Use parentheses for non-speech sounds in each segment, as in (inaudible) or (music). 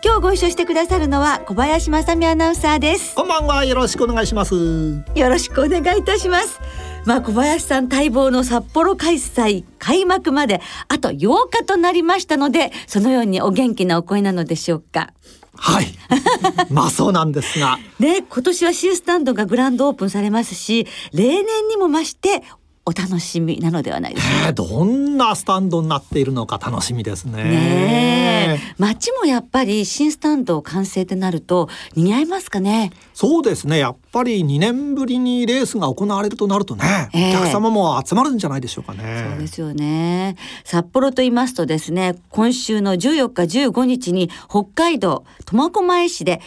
今日ご一緒してくださるのは小林正美アナウンサーです。こんばんは。よろしくお願いします。よろしくお願いいたします。まあ小林さん待望の札幌開催開幕まであと8日となりましたのでそのようにお元気なお声なのでしょうか。はい。(laughs) まあそうなんですが。ね今年はシースタンドがグランドオープンされますし例年にも増してお楽しみなのではないでしょうか。ねどんなスタンドになっているのか楽しみですね。ねえ街もやっぱり新スタンド完成ってなると賑わいますかね？そうですねやっぱり2年ぶりにレースが行われるとなるとね、ええお客様も集まるんじゃないでしょうかね。そうですよね。札幌と言いますとですね、今週の14日15日に北海道苫小牧市で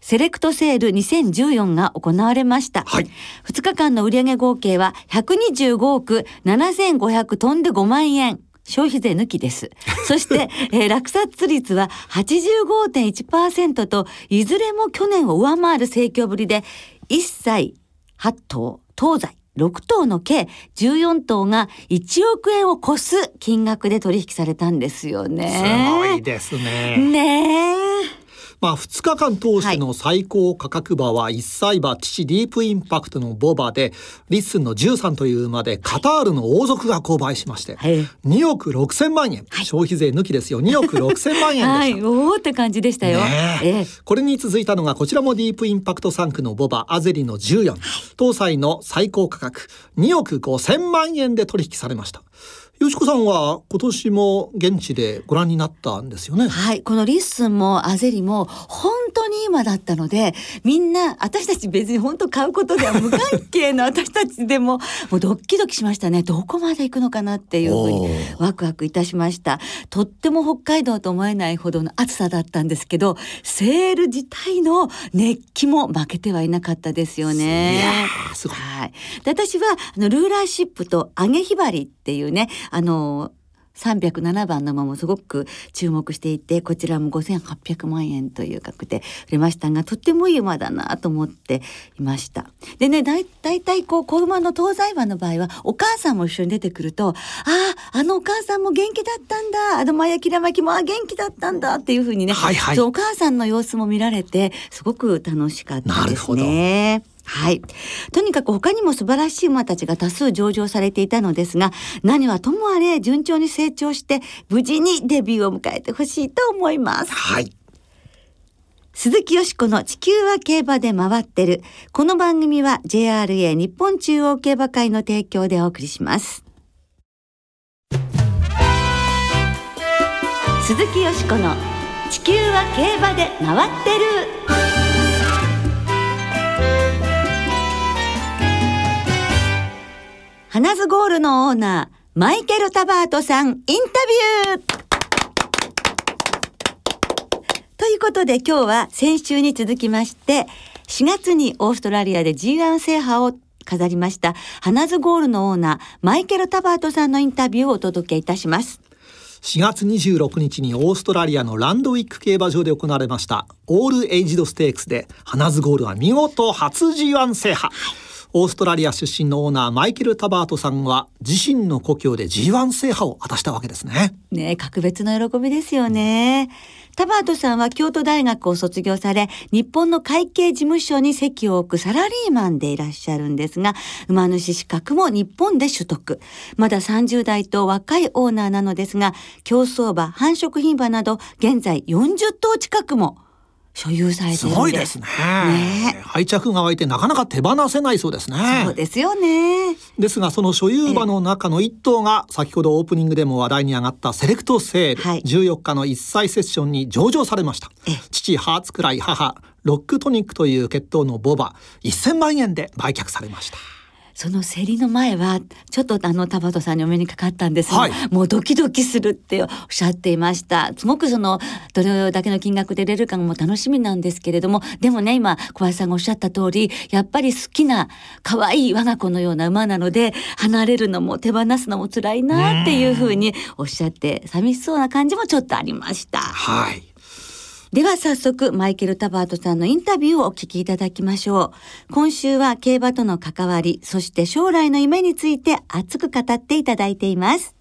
セレクトセール2014が行われました。はい2日間の売上合計は125億7500トンで5万円。消費税抜きです。(laughs) そして、えー落札率は85.1%と、いずれも去年を上回る盛況ぶりで、1歳8頭、東西6頭の計14頭が1億円を超す金額で取引されたんですよね。すごいですね。ねえ。まあ2日間通しての最高価格馬は1歳馬父ディープインパクトの母馬でリッスンの13という馬でカタールの王族が購買しましてはい。2億6千万円、消費税抜きですよ。2億6千万円でした。(laughs) はい、おーって感じでしたよ。ねえ。ええ。これに続いたのがこちらもディープインパクト産駒の母馬アゼリの14、当歳の最高価格2億5千万円で取引されましたよしこさんは今年も現地でご覧になったんですよね？はい、このリッスンもアゼリも本当に今だったので、みんな私たち別に本当買うことでは無関係の私たちでも (laughs) もうドッキドキしましたね。どこまで行くのかなっていうふうにワクワクいたしました。とっても北海道と思えないほどの暑さだったんですけど、セール自体の熱気も負けてはいなかったですよね。いやーすごいはい。で私はあのルーラーシップと揚げひばりっていうねあの307番の馬もすごく注目していてこちらも5800万円という額で売れましたがとってもいい馬だなと思っていました。でねだいだいたいこう子馬の東西馬の場合はお母さんも一緒に出てくるとあああのお母さんも元気だったんだあのマヤキラマキもあ元気だったんだっていうふうにね、はいはいお母さんの様子も見られてすごく楽しかったですなるほどね。はい。とにかく他にも素晴らしい馬たちが多数上場されていたのですが、何はともあれ順調に成長して無事にデビューを迎えてほしいと思います。はい鈴木よしこの地球は競馬で回ってる。この番組は JRA 日本中央競馬会の提供でお送りします。鈴木よしこの地球は競馬で回ってる。花ズゴールのオーナー、マイケル・タバートさん、インタビューということで今日は先週に続きまして、4月にオーストラリアで G1 制覇を飾りました、花ズゴールのオーナー、マイケル・タバートさんのインタビューをお届けいたします。4月26日にオーストラリアのランドウィック競馬場で行われましたオールエイジドステークスで花ズゴールは見事初 G1 制覇オーストラリア出身のオーナーマイケル・タバートさんは自身の故郷で G1 制覇を果たしたわけですねね格別の喜びですよね。タバートさんは京都大学を卒業され、日本の会計事務所に籍を置くサラリーマンでいらっしゃるんですが、馬主資格も日本で取得。まだ30代と若いオーナーなのですが、競走馬、繁殖牝馬など、現在40頭近くも所有されてすいるんです。ごいですね。ね。愛着が湧いてなかなか手放せないそうですね。そうですよね。ですがその所有馬の中の一頭が先ほどオープニングでも話題に上がったセレクトセール、はい。14日の一歳セッションに上場されました。ええ。父ハーツクライ母ロックトニックという血統のボバ1000万円で売却されましたその競りの前はちょっとあの田畑さんにお目にかかったんですが、はいもうドキドキするっておっしゃっていましたすごくそのどれだけの金額で出るかも楽しみなんですけれどもでもね今小林さんがおっしゃった通りやっぱり好きな可愛い我が子のような馬なので離れるのも手放すのも辛いなっていうふうにおっしゃって寂しそうな感じもちょっとありました。はい。では早速マイケル・タバートさんのインタビューをお聞きいただきましょう。今週は競馬との関わりそして将来の夢について熱く語っていただいています。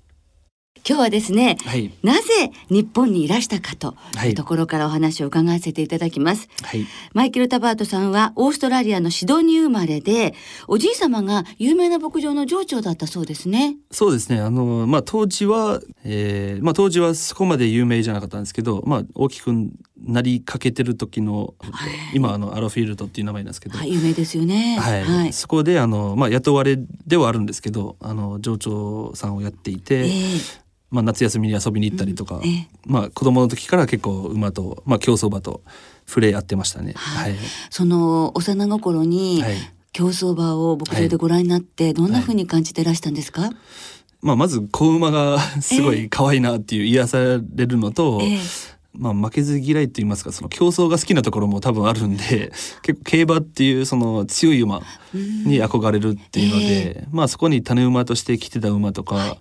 今日はですね、はい。なぜ日本にいらしたかとはい。いうところからお話を伺わせていただきます、はい。マイケル・タバートさんはオーストラリアのシドニー生まれでおじい様が有名な牧場の場長だったそうですね。そうですね。あのまあ当時は、えー、まあ当時はそこまで有名じゃなかったんですけど、まあ大きくなりかけてる時の、えっと今あのアロフィールドっていう名前なんですけど、はい有名ですよね。はい、はい、そこであのまあ雇われではあるんですけど、あの上長さんをやっていて、ええ。まあ夏休みに遊びに行ったりとか、ええ。まあ子供の時から結構馬とまあ競走馬と触れ合ってましたね。はい。その幼心に、はい。競走馬を牧場でご覧になってどんな風に感じてらしたんですか、まあまず子馬が (laughs) すごい可愛いなっていう癒されるのと、ええまあ負けず嫌いと言いますかその競争が好きなところも多分あるんで (laughs) 結構競馬っていうその強い馬に憧れるっていうので、まあそこに種馬として来てた馬とか、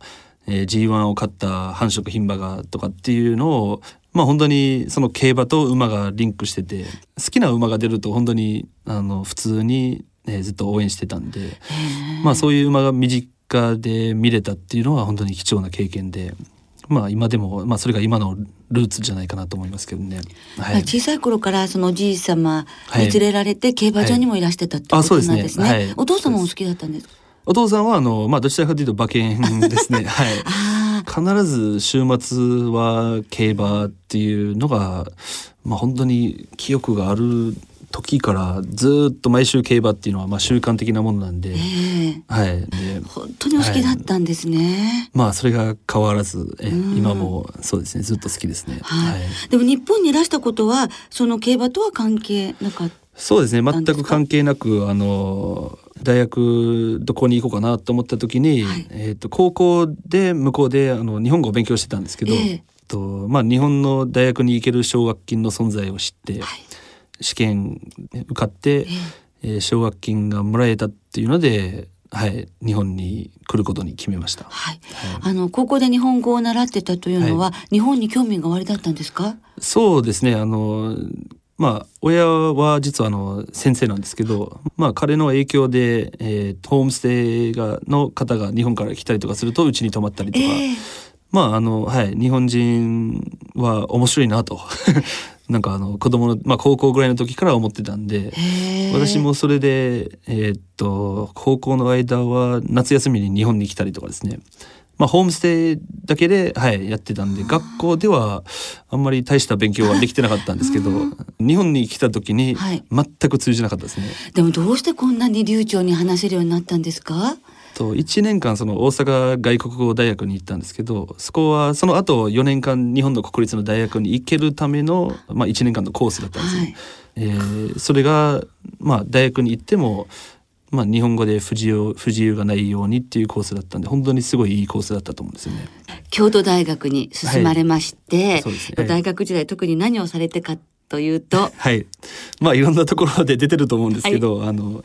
えー G1 を勝った繁殖牝馬がとかっていうのをまあ本当にその競馬と馬がリンクしてて好きな馬が出ると本当にあの普通に、ね、ずっと応援してたんで、まあそういう馬が身近で見れたっていうのは本当に貴重な経験で。まあ今でも、まあそれが今のルーツじゃないかなと思いますけどね。はい。小さい頃からそのおじい様に連れられて競馬場にもいらしてたってことなんですね。ですねはいお父様も好きだったんですか？お父さんはあのまあどちらかというと馬券ですね。(laughs) はい。必ず週末は競馬っていうのがまあ本当に記憶がある時からずっと毎週競馬っていうのはまあ習慣的なものなんで、ええはい。で。本当にお好きだったんですね。まあそれが変わらずえうん今もそうですねずっと好きですね。はい。でも日本にいらしたことはその競馬とは関係なかった。そうですね全く関係なくあの大学どこに行こうかなと思った時に、はいえー、と高校で向こうであの日本語を勉強してたんですけど、ええとまあ、日本の大学に行ける奨学金の存在を知って、はい試験受かって、ええ。ー奨学金がもらえたっていうので、はい、日本に来ることに決めました。はい。あの高校で日本語を習ってたというのは、日本に興味がおありだったんですか？そうですね。あのまあ親は実はあの先生なんですけど、まあ、彼の影響で、えーホームステイがの方が日本から来たりとかするとうちに泊まったりとか、ええ。まああのはい日本人は面白いなとなんかあの子供のまあ高校ぐらいの時から思ってたんで。私もそれで、えーっと高校の間は夏休みに日本に来たりとかですねまあホームステイだけで、はい、やってたんで学校ではあんまり大した勉強はできてなかったんですけど、日本に来た時にはい全く通じなかったですね。でもどうしてこんなに流暢に話せるようになったんですか？と1年間その大阪外国語大学に行ったんですけどそこはその後4年間日本の国立の大学に行けるための、まあ、1年間のコースだったんですよ。はい。えーそれが、まあ、大学に行っても、まあ、日本語で不自由不自由がないようにっていうコースだったんで本当にすごいいいコースだったと思うんですよね。京都大学に進まれまして、はい。ね。はい。大学時代特に何をされてかというと、はい、まあいろんなところで出てると思うんですけど、あの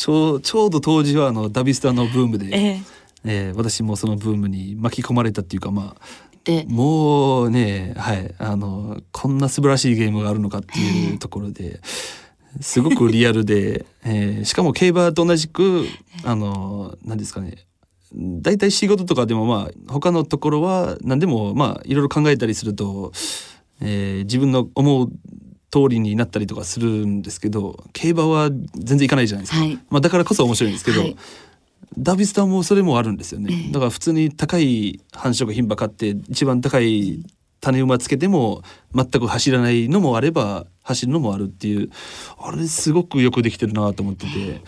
ちょうちょうど当時はあのダビスタのブームで、ええ。ー私もそのブームに巻き込まれたっていうかまあで、もうねはいあのこんな素晴らしいゲームがあるのかっていうところですごくリアルで、(laughs) えーしかも競馬と同じくあの何ですかね大体仕事とかでもまあ他のところは何でもまあいろいろ考えたりすると、えー自分の思う通りになったりとかするんですけど競馬は全然いかないじゃないですか、はい。まあ、だからこそ面白いんですけど、はい。ダビスタもそれもあるんですよね、ええ。だから普通に高い繁殖牝馬買って一番高い種馬つけても全く走らないのもあれば走るのもあるっていうあれすごくよくできてるなと思ってて。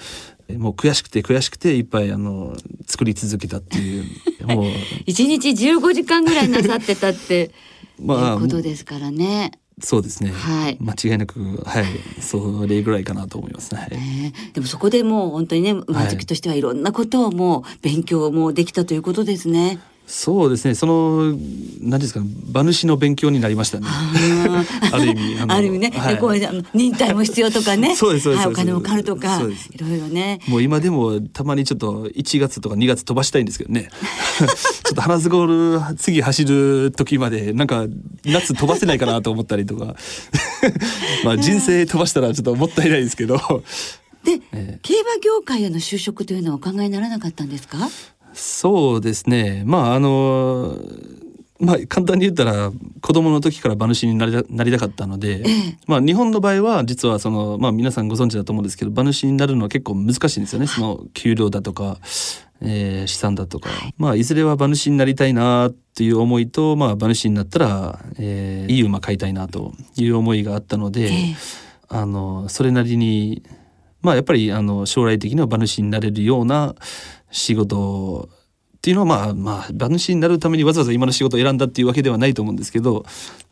もう悔しくて悔しくていっぱいあの作り続けたっていう。(laughs) もう。一日15時間ぐらいなさってたって (laughs) まあいうことですからね。そうですね。はい間違いなく、はい、それぐらいかなと思いますね。はいねでもそこでもう本当にね馬好きとしてはいろんなことをもう勉強もできたということですね。そうですね。その、何ですかね、馬主の勉強になりましたね。ある意味、ある意味ね、はい。でこう忍耐も必要とかね。そうですそうです。はい、お金もかかるとかいろいろね。もう今でもたまにちょっと1月とか2月飛ばしたいんですけどね。(laughs) ちょっと花ズゴール次走る時までなんか夏飛ばせないかなと思ったりとか。(laughs) まあ人生飛ばしたらちょっともったいないですけど。で、ええ。競馬業界への就職というのはお考えにならなかったんですか？そうですね。まああのまあ簡単に言ったら子供の時から馬主になりたなりたかったので、ええ。まあ日本の場合は実はそのまあ皆さんご存知だと思うんですけど馬主になるのは結構難しいんですよね。その給料だとか、えー資産だとか、まあいずれは馬主になりたいなっていう思いとまあ馬主になったら、えーいい馬買いたいなという思いがあったので、ええ。あのそれなりにまあやっぱりあの将来的には馬主になれるような仕事っていうのはまあまあ馬主になるためにわざわざ今の仕事を選んだっていうわけではないと思うんですけど、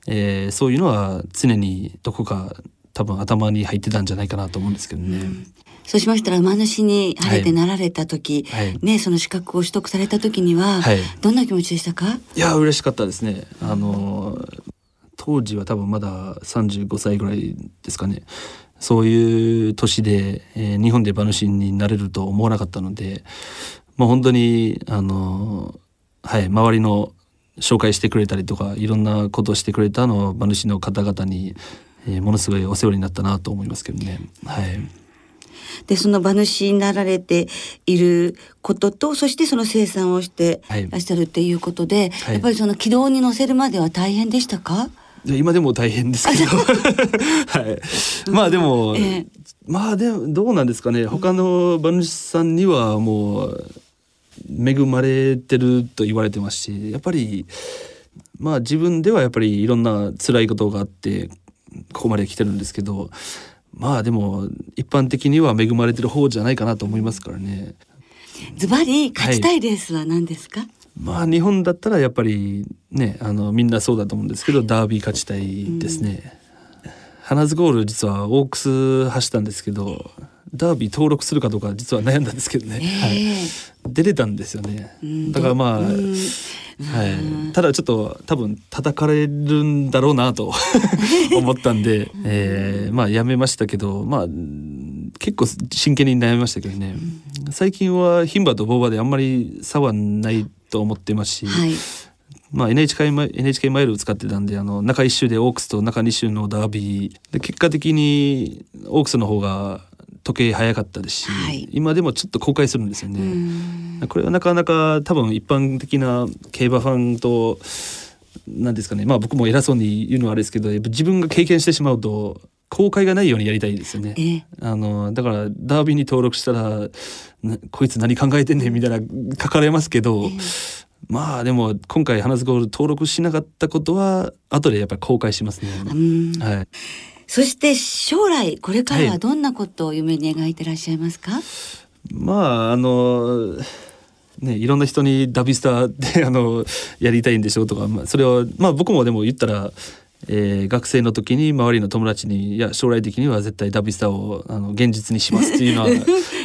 えーそういうのは常にどこか多分頭に入ってたんじゃないかなと思うんですけどね。そうしましたら馬主に晴れてはいなられた時、はいねその資格を取得された時には、はいどんな気持ちでしたか？いや嬉しかったですね。あの当時は多分まだ35歳ぐらいですかね。そういう年で、えー日本で馬主になれると思わなかったので、まあ本当にあのはい周りの紹介してくれたりとかいろんなことをしてくれたあの馬主の方々に、えーものすごいお世話になったなと思いますけどね。はい。でその馬主になられていることとそしてその生産をしてらっしゃるっていうことで、はいやっぱりその軌道に乗せるまでは大変でしたか？いや今でも大変ですけど、(laughs) はい、まあでも、ええ。まあでもどうなんですかね。他の馬主さんにはもう恵まれてると言われてますしやっぱりまあ自分ではやっぱりいろんな辛いことがあってここまで来てるんですけどまあでも一般的には恵まれてる方じゃないかなと思いますからね。ズバリ勝ちたいレースは何ですか、まあ日本だったらやっぱりねあのみんなそうだと思うんですけどダービー勝ちたいですね。花ズゴール実はオークス走ったんですけどダービー登録するかどうか実は悩んだんですけどね、はい、ええ出れたんですよね。うん。だからまあ、うん。はい、ただちょっと多分叩かれるんだろうなと (laughs) 思ったんで、えーまあやめましたけどまあ結構真剣に悩みましたけどね、最近は牝馬とボー馬であんまり差はないと思ってますし、はい。まあ、NHK, マイ NHK マイルを使ってたんであの中1周でオークスと中2周のダービー。で結果的にオークスの方が時計早かったですし、はい。今でもちょっと後悔するんですようね。ん。これはなかなか多分一般的な競馬ファンと何ですかねまあ僕も偉そうに言うのはあれですけどやっぱ自分が経験してしまうと後悔がないようにやりたいですよね。ええ。あのだからダービーに登録したらなこいつ何考えてんねんみたいな書かれますけど、まあでも今回花ズゴール登録しなかったことは後でやっぱり後悔しますね。うん。はい、そして将来これからははい。どんなことを夢に描いてらっしゃいますか、まああのねいろんな人にダビスターであのやりたいんでしょうとか、まあ、それをまあ僕もでも言ったら、えー学生の時に周りの友達に「いや将来的には絶対ダビスターをあの現実にします」っていうのは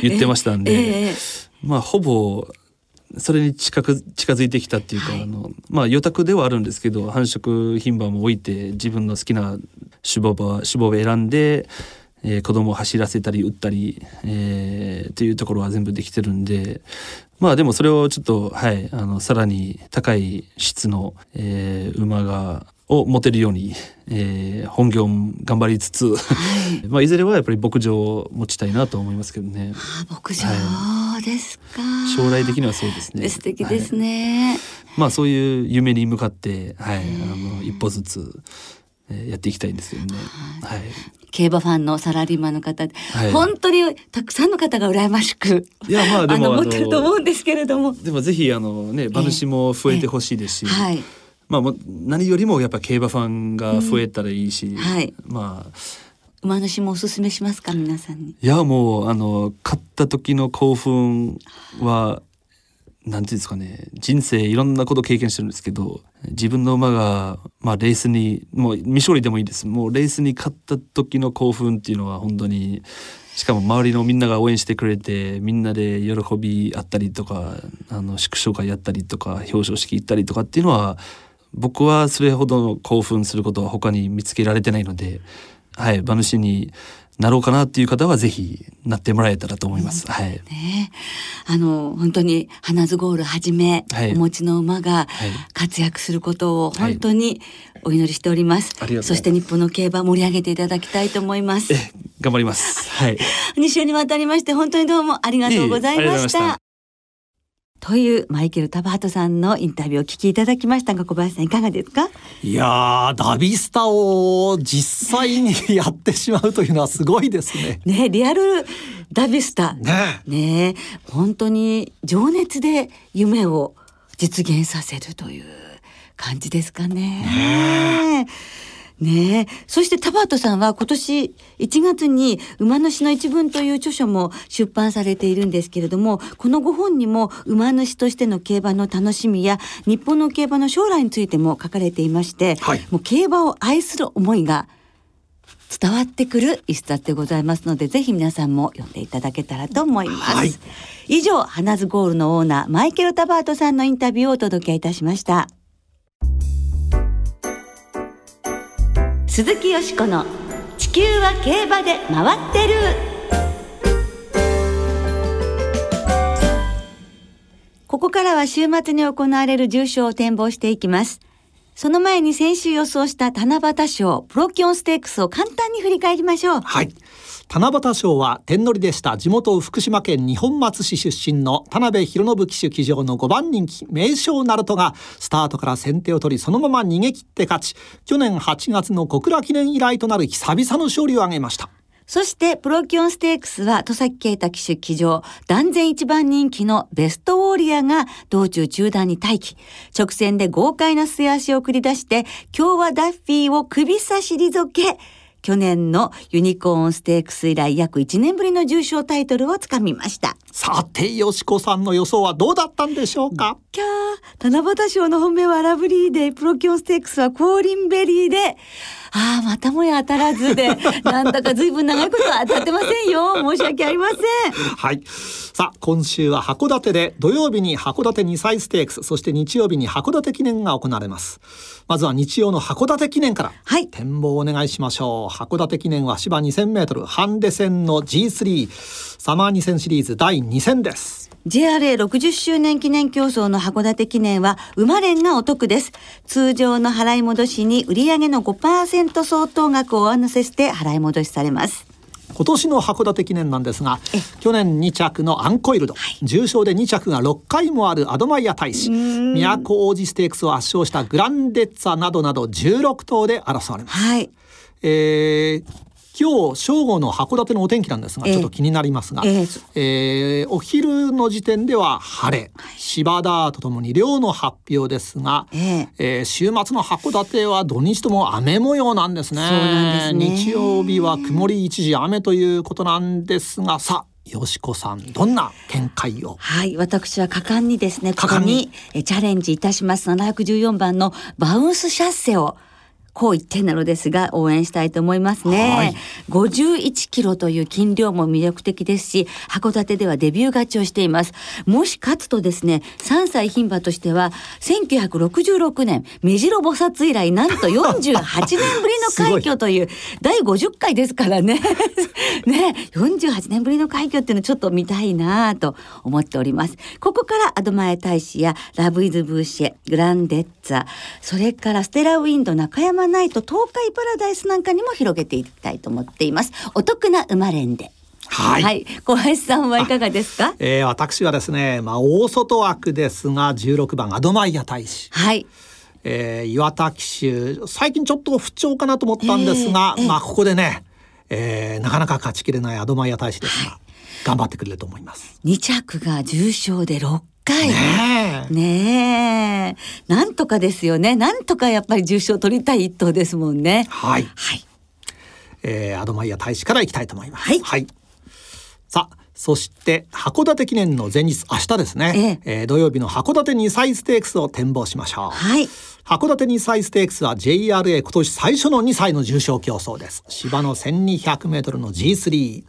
言ってましたんで、(laughs) ええまあほぼそれに近く近づいてきたっていうか、はい。あのまあ予託ではあるんですけど繁殖牝馬も置いて自分の好きな種馬場種馬を選んで、えー子供を走らせたり売ったり、えーっていうところは全部できてるんでまあでもそれをちょっとはいあのさらに高い質の、えー馬がを持てるように、えー本業も頑張りつつ、はい。(laughs) まあいずれはやっぱり牧場を持ちたいなと思いますけどね。あ牧場ですか、将来的にはそうですね。素敵ですはい。ね、まあそういう夢に向かって、はい、あの一歩ずつ、えーやっていきたいんですけどね。はい。競馬ファンのサラリーマンの方、はい。本当にたくさんの方が羨ましくいやまあでもあのの持ってると思うんですけれども。でもぜひあのね馬主も増えてほしいですし、はいまあ何よりもやっぱ競馬ファンが増えたらいいし、はい。まあ。馬主もおすすめしますか皆さんに。いやもうあの買った時の興奮はなんていうんですかね。人生いろんなこと経験してるんですけど自分の馬が、まあ、レースにもう未勝利でもいいです。もうレースに勝った時の興奮っていうのは本当にしかも周りのみんなが応援してくれてみんなで喜びあったりとかあの祝勝会やったりとか表彰式行ったりとかっていうのは僕はそれほど興奮することは他に見つけられてないので、はい、馬主になろうかなっていう方はぜひなってもらえたらと思います。はい。ねあの本当に花ズゴールはじめ、はいお持ちの馬がはい活躍することを本当にお祈りしております。ありがとうございますそして日本の競馬盛り上げていただきたいと思います。え、頑張ります。はい。(laughs) 2週にわたりまして本当にどうもありがとうございました。というマイケル・タバートさんのインタビューをお聞きいただきましたが小林さんいかがですか？いやーダビスタを実際にやってしまうというのはすごいですね。ねリアルダビスタね。ね。本当に情熱で夢を実現させるという感じですかね。ねえ。そしてタバートさんは今年1月に「馬主の一文」という著書も出版されているんですけれどもこのご本にも馬主としての競馬の楽しみや日本の競馬の将来についても書かれていまして、はい。もう競馬を愛する思いが伝わってくる一冊でございますのでぜひ皆さんも読んでいただけたらと思います、はい。以上花ズゴールのオーナーマイケル・タバートさんのインタビューをお届けいたしました鈴木よしこの地球は競馬で回ってる。ここからは週末に行われる重賞を展望していきます。その前に先週予想した七夕賞プロキオンステークスを簡単に振り返りましょう。はい。七夕賞は天乗りでした。地元福島県二本松市出身の田辺博信騎手騎乗の5番人気名将ナルトがスタートから先手を取りそのまま逃げ切って勝ち。去年8月の小倉記念以来となる久々の勝利を挙げました。そして、プロキオンステークスは、戸崎啓太騎手騎乗、断然一番人気のベストウォーリアが道中中段に待機。直線で豪快な末脚を繰り出して、キョウワダッフィーを首差退け、去年のユニコーンステークス以来約1年ぶりの重賞タイトルをつかみました。さてよしこさんの予想はどうだったんでしょうか？キャー、七夕賞の本命はラブリーで、プロキオンステークスはコーリンベリーで、ああ、またもや当たらずで、(laughs) なんだか随分長いことは当たってませんよ。申し訳ありません。はい。さあ、今週は函館で土曜日に函館2歳ステークス、そして日曜日に函館記念が行われます。まずは日曜の函館記念から。はい展望をお願いしましょう。函館記念は芝2000メートル、ハンデ戦の G3、サマー2000シリーズ第2戦です。JRA60 周年記念競争の函館記念は馬連がお得です。通常の払い戻しに売上の5%相当額を上乗せして払い戻しされます。今年の函館記念なんですが去年2着のアンコイルド、重賞で2着が6回もあるアドマイヤ大使都王子ステークスを圧勝したグランデッツァなどなど16頭で争われます。はい。えー今日正午の函館のお天気なんですがええちょっと気になりますが、えええーお昼の時点では晴れ、芝田とともに量の発表ですが、ええー週末の函館は土日とも雨模様なんですね。すね日曜日は曇り一時雨ということなんですがさあよしこさんどんな見解を？はい。私は果敢にですね、ここにチャレンジいたします。714番のバウンスシャッセを。こう言ってなのですが応援したいと思いますね。はい51キロという斤量も魅力的ですし、函館ではデビュー勝ちをしています。もし勝つとですね、3歳牝馬としては、1966年、目白菩薩以来、なんと48年ぶりの快挙という、(laughs) 第50回ですからね。(laughs) ね、48年ぶりの快挙っていうのちょっと見たいなと思っております。ここからアドマエ大使やラブイズブーシェ、グランデッツァ、それからステラウィンド、中山ナイト、東海パラダイスなんかにも広げていきたいと思っています。お得な馬連で。はい小林さんはいかがですか？えー私はですね、まあ、大外枠ですが16番アドマイヤ大使、はい。えー岩田騎手最近ちょっと不調かなと思ったんですが、えーえーまあここでね、えーなかなか勝ちきれないアドマイヤ大使ですが、頑張ってくれると思います。2着が重賞で6回。ねえねえ。なんとかですよね。なんとかやっぱり重賞取りたい一頭ですもんね。はい、はい。えーアドマイヤ大使からいきたいと思います。はいさあそして函館記念の前日明日ですね、ええー土曜日の函館2歳ステークスを展望しましょうはい。函館2歳ステークスは JRA 今年最初の2歳の重賞競争です芝の 1200m の G3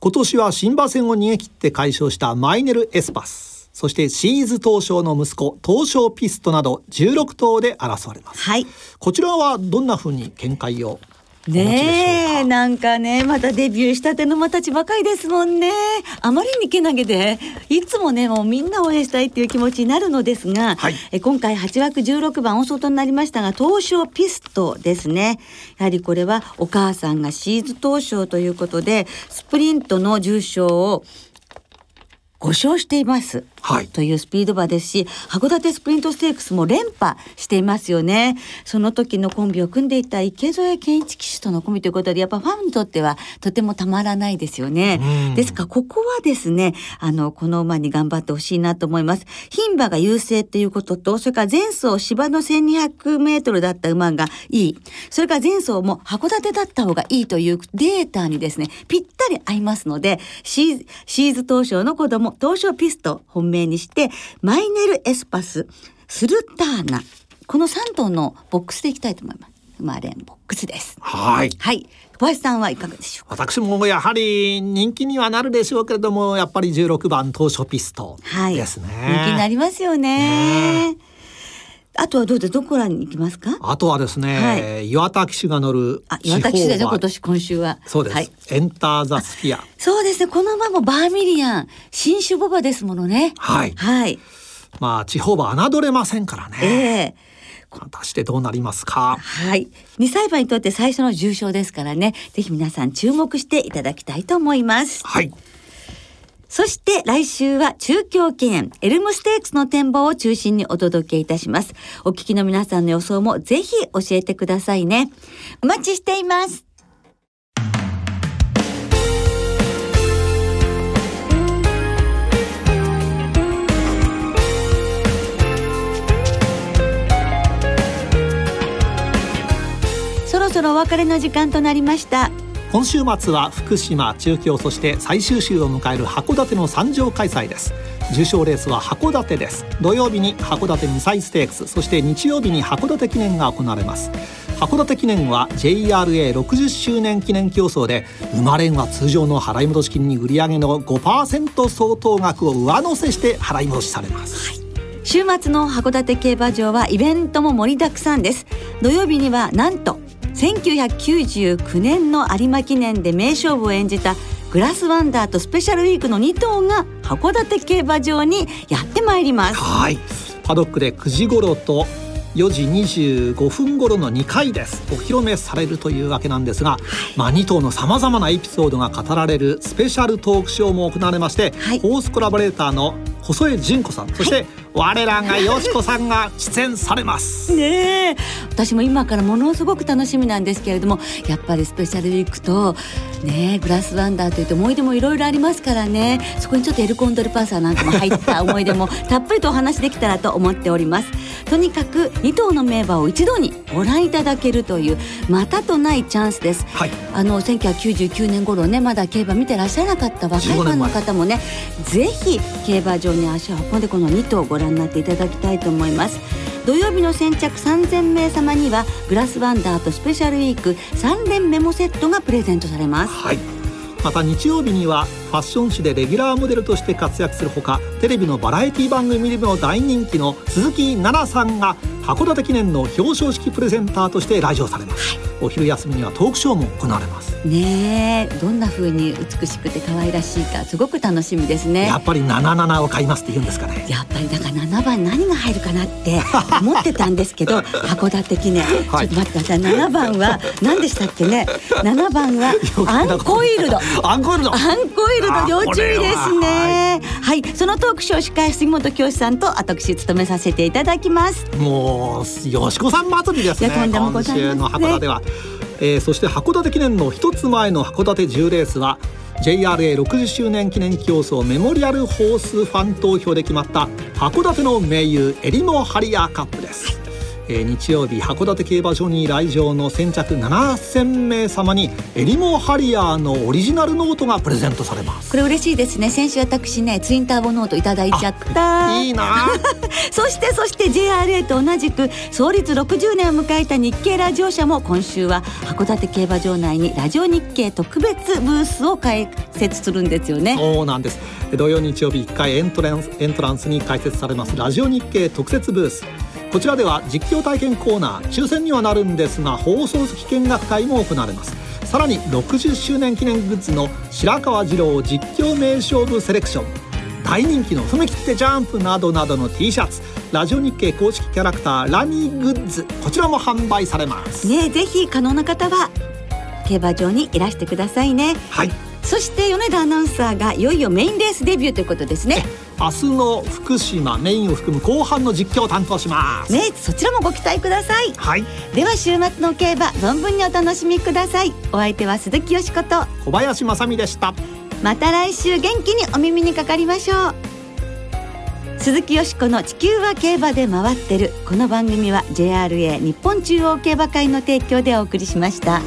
今年は新馬戦を逃げ切って快勝したマイネル・エスパスそしてシーズ東証の息子東証ピストなど16頭で争われます。はい。こちらはどんな風に見解をねえなんかねまたデビューしたての馬たちばかりですもんね。あまりにけなげでいつもねもうみんな応援したいっていう気持ちになるのですが、はい。え今回8枠16番大外になりましたが東証ピストですね。やはりこれはお母さんがシーズ東証ということでスプリントの重賞を5勝しています。はい。というスピード馬ですし函館スプリントステークスも連覇していますよね。その時のコンビを組んでいた池添健一騎手とのコンビということでやっぱファンにとってはとてもたまらないですよね。うん。ですからここはですねあのこの馬に頑張ってほしいなと思います。牝馬が優勢っていうこととそれから前走芝の1200メートルだった馬がいい。それから前走も函館だった方がいいというデータにですねぴったり合いますのでシーシーズ東証の子供東証ピスト本命にしてマイネルエスパススルターナ。この3頭のボックスでいきたいと思います。マーレンボックスです。はい。はい。小林さんはいかがでしょうか？私もやはり人気にはなるでしょうけれどもやっぱり16番トーショウピストはいですね、人気になりますよねあとはどうでどこらに行きますか？あとはですね、は岩田騎手が乗るあ岩田騎手ですね今年今週は。そうです、はい。エンターザスフィア。そうですね。この馬もバーミリアン新種ボバですものね。はい。はい。まあ地方馬侮れませんからえね、え果たしてどうなりますか？はい。2歳馬にとって最初の重賞ですからね、ぜひ皆さん注目していただきたいと思います。はいそして来週は中京記念エルムステークスの展望を中心にお届けいたします。お聞きの皆さんの予想もぜひ教えてくださいね。お待ちしています。そろそろお別れの時間となりました。今週末は福島中京そして最終週を迎える函館の三条開催です。重賞レースは函館です。土曜日に函館2歳ステークスそして日曜日に函館記念が行われます。函館記念は JRA60 周年記念競争で生まれんは通常の払い戻し金に売上の5%相当額を上乗せして払い戻しされます、週末の函館競馬場はイベントも盛りだくさんです。土曜日にはなんと1999年の有馬記念で名勝負を演じたグラスワンダーとスペシャルウィークの2頭が函館競馬場にやってまいります。はい。パドックで9時頃と4時25分頃の2回です。お披露目されるというわけなんですが、まあ、2頭のさまざまなエピソードが語られるスペシャルトークショーも行われまして、はい。ホースコラボレーターの細江純子さんそして我らがよしこさんが出演されます。ねえ。私も今からものすごく楽しみなんですけれどもやっぱりスペシャルウィークとねえグラスワンダーといって思い出もいろいろありますからね。そこにちょっとエルコンドルパーサーなんかも入った思い出もたっぷりとお話できたらと思っております。とにかく2頭の名馬を一度にご覧いただけるというまたとないチャンスです。はい。あの1999年頃ねまだ競馬見てらっしゃらなかった若いフ15ァンの方もねぜひ競馬場に足を運んでこの2頭をご覧覧になっていただきたいと思います。土曜日の先着3000名様にはグラスワンダーとスペシャルウィーク3連メモセットがプレゼントされます。はい。また日曜日にはファッション誌でレギュラーモデルとして活躍するほかテレビのバラエティ番組でも大人気の鈴木奈々さんが函館記念の表彰式プレゼンターとして来場されます、お昼休みにはトークショーも行われます。ねえどんな風に美しくて可愛らしいかすごく楽しみですね。やっぱり77を買いますって言うんですかね。やっぱりだから7番何が入るかなって (laughs) 思ってたんですけど函館記念、はい。ちょっと待ってください。7番は何でしたっけね。7番はアンコイルド。アンコールド。アンコイルド要注意ですね。はい、そのトークショー司会杉本教師さんと私務めさせていただきます。もうよしこさん祭りですね。今週の函館は、えーそして函館記念の1つ前の函館10レースは JRA60 周年記念競争メモリアルホースファン投票で決まった函館の盟友エリモハリアーカップです。えー、日曜日函館競馬場に来場の先着7000名様にエリモハリアーのオリジナルノートがプレゼントされます。これ嬉しいですね。先週私ねツインターボノートいただいちゃった。いいな。(laughs) そしてそして JRA と同じく創立60年を迎えた日経ラジオ社も今週は函館競馬場内にラジオ日経特別ブースを開設するんですよね。そうなんです。土曜日曜日1回エントランスエントランスに開設されますラジオ日経特設ブースこちらでは実況体験コーナー抽選にはなるんですが放送機見学会も行われます。さらに60周年記念グッズの白川次郎実況名勝負セレクション。大人気の「踏み切ってジャンプ」などなどの T シャツ。ラジオ日経公式キャラクターラニーグッズ。こちらも販売されます。ねぜひ可能な方は競馬場にいらしてくださいね。はいそして米田アナウンサーがいよいよメインレースデビューということですね。明日の福島メインを含む後半の実況を担当します。ねそちらもご期待ください。はい。では週末の競馬存分にお楽しみください。お相手は鈴木よしこと。小林正美でした。また来週元気にお耳にかかりましょう。鈴木よしこの地球は競馬で回ってる。この番組は JRA 日本中央競馬会の提供でお送りしました。